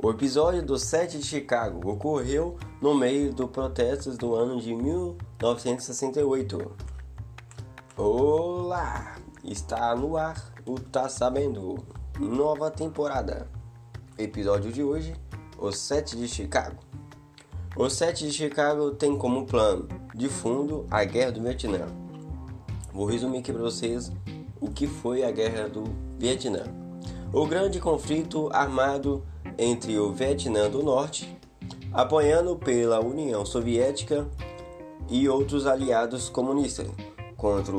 O episódio do 7 de Chicago ocorreu no meio dos protestos do ano de 1968. Olá! Está no ar o Tá Sabendo, nova temporada. Episódio de hoje, o 7 de Chicago. O 7 de Chicago tem como plano de fundo a Guerra do Vietnã. Vou resumir aqui para vocês o que foi a Guerra do Vietnã. O grande conflito armado entre o Vietnã do Norte, apoiando pela União Soviética e outros aliados comunistas, contra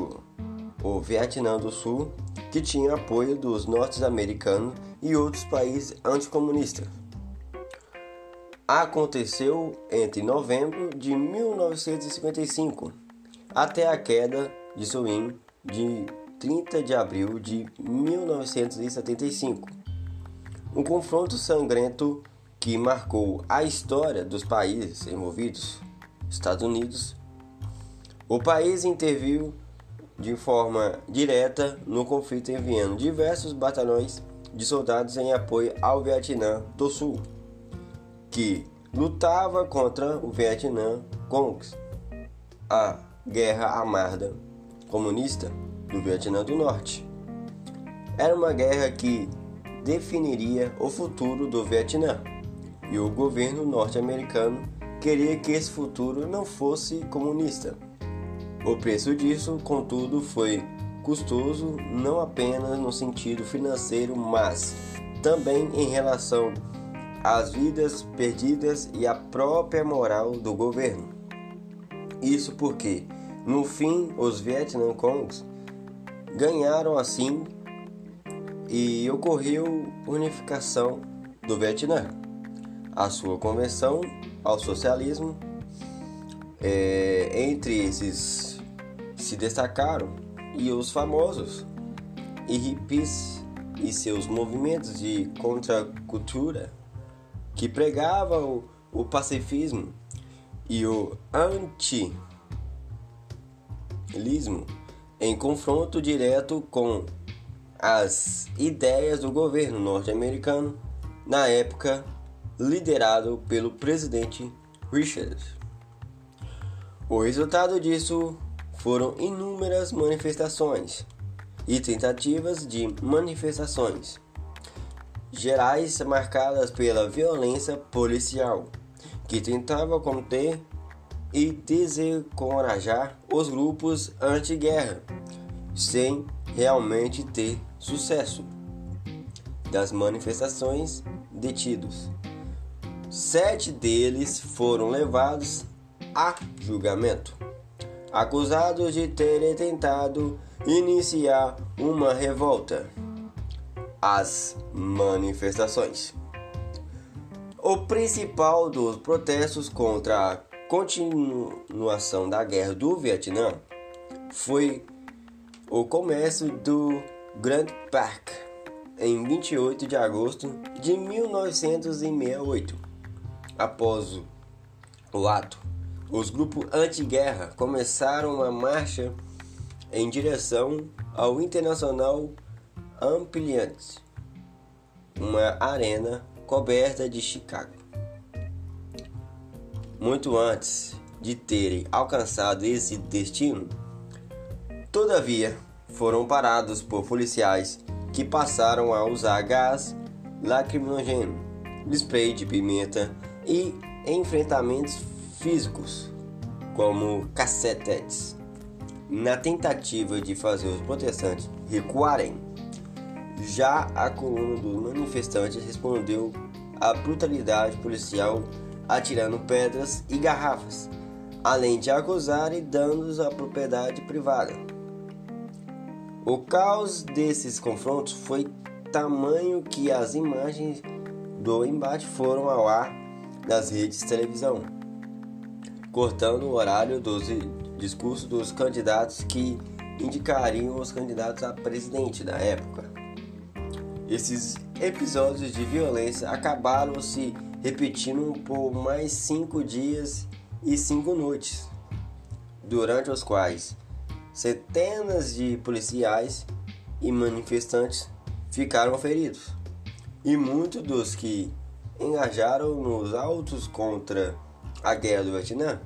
o Vietnã do Sul, que tinha apoio dos norte-americanos e outros países anticomunistas. Aconteceu entre novembro de 1955 até a queda de Soin de 30 de abril de 1975 um confronto sangrento que marcou a história dos países envolvidos, Estados Unidos. O país interviu de forma direta no conflito enviando diversos batalhões de soldados em apoio ao Vietnã do Sul, que lutava contra o Vietnã Congs, a guerra amarga comunista do Vietnã do Norte. Era uma guerra que definiria o futuro do Vietnã, e o governo norte-americano queria que esse futuro não fosse comunista. O preço disso, contudo, foi custoso não apenas no sentido financeiro, mas também em relação às vidas perdidas e à própria moral do governo. Isso porque, no fim, os Vietnam Kongs ganharam assim e ocorreu unificação do Vietnã. A sua conversão ao socialismo, é, entre esses se destacaram e os famosos e hippies e seus movimentos de contracultura que pregavam o, o pacifismo e o antilismo em confronto direto com as ideias do governo norte-americano na época, liderado pelo presidente Richard. O resultado disso foram inúmeras manifestações e tentativas de manifestações gerais marcadas pela violência policial, que tentava conter e desencorajar os grupos anti-guerra, sem realmente ter sucesso das manifestações detidos. Sete deles foram levados a julgamento, acusados de terem tentado iniciar uma revolta. As manifestações. O principal dos protestos contra a continuação da guerra do Vietnã foi o comércio do Grand Park em 28 de agosto de 1968. Após o ato, os grupos anti-guerra começaram uma marcha em direção ao Internacional Ampliance, uma arena coberta de Chicago. Muito antes de terem alcançado esse destino, todavia, foram parados por policiais que passaram a usar gás lacrimogêneo, spray de pimenta e enfrentamentos físicos, como cacetetes, na tentativa de fazer os protestantes recuarem. Já a coluna dos manifestantes respondeu à brutalidade policial atirando pedras e garrafas, além de acusarem danos à propriedade privada. O caos desses confrontos foi tamanho que as imagens do embate foram ao ar nas redes de televisão, cortando o horário dos discursos dos candidatos que indicariam os candidatos a presidente da época. Esses episódios de violência acabaram se repetindo por mais cinco dias e cinco noites, durante os quais centenas de policiais e manifestantes ficaram feridos, e muitos dos que engajaram nos autos contra a guerra do Vietnã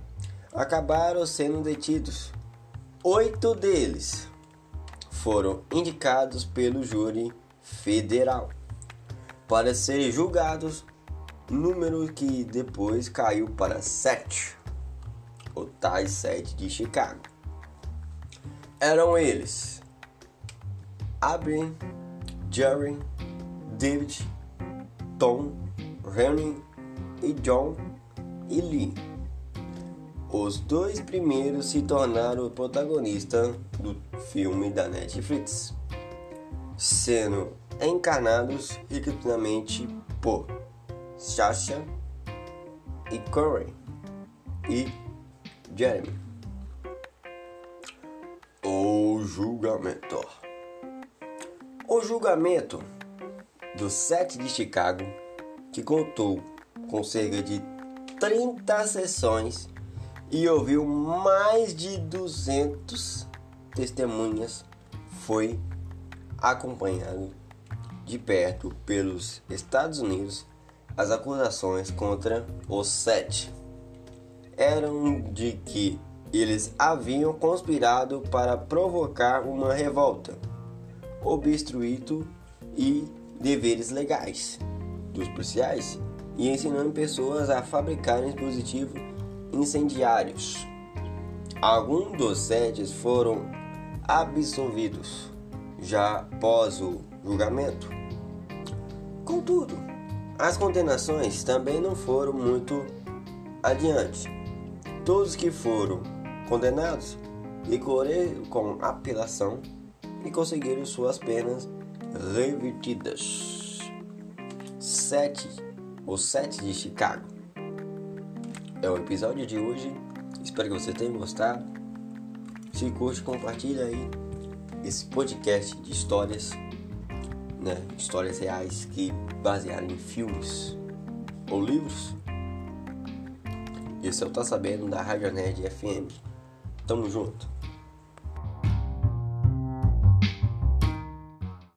acabaram sendo detidos. Oito deles foram indicados pelo júri federal para serem julgados, número que depois caiu para sete, o tais sete de Chicago. Eram eles Abby, Jerry, David, Tom, Henry e John e Lee. Os dois primeiros se tornaram protagonistas do filme da Netflix, sendo encarnados repetidamente por Sasha e Corey e Jeremy. Julgamento. O julgamento do 7 de Chicago, que contou com cerca de 30 sessões e ouviu mais de 200 testemunhas, foi acompanhado de perto pelos Estados Unidos as acusações contra os sete eram de que eles haviam conspirado para provocar uma revolta, obstruído e deveres legais dos policiais e ensinando pessoas a fabricarem dispositivos incendiários. Alguns dos sete foram absolvidos já após o julgamento. Contudo, as condenações também não foram muito adiante. Todos que foram condenados recorreram com apelação e conseguiram suas penas revertidas. 7 ou 7 de Chicago. É o episódio de hoje. Espero que você tenha gostado. Se curte, compartilha aí esse podcast de histórias, né? Histórias reais que basearam em filmes ou livros. Esse é o Tá Sabendo da Rádio Nerd FM. Tamo junto.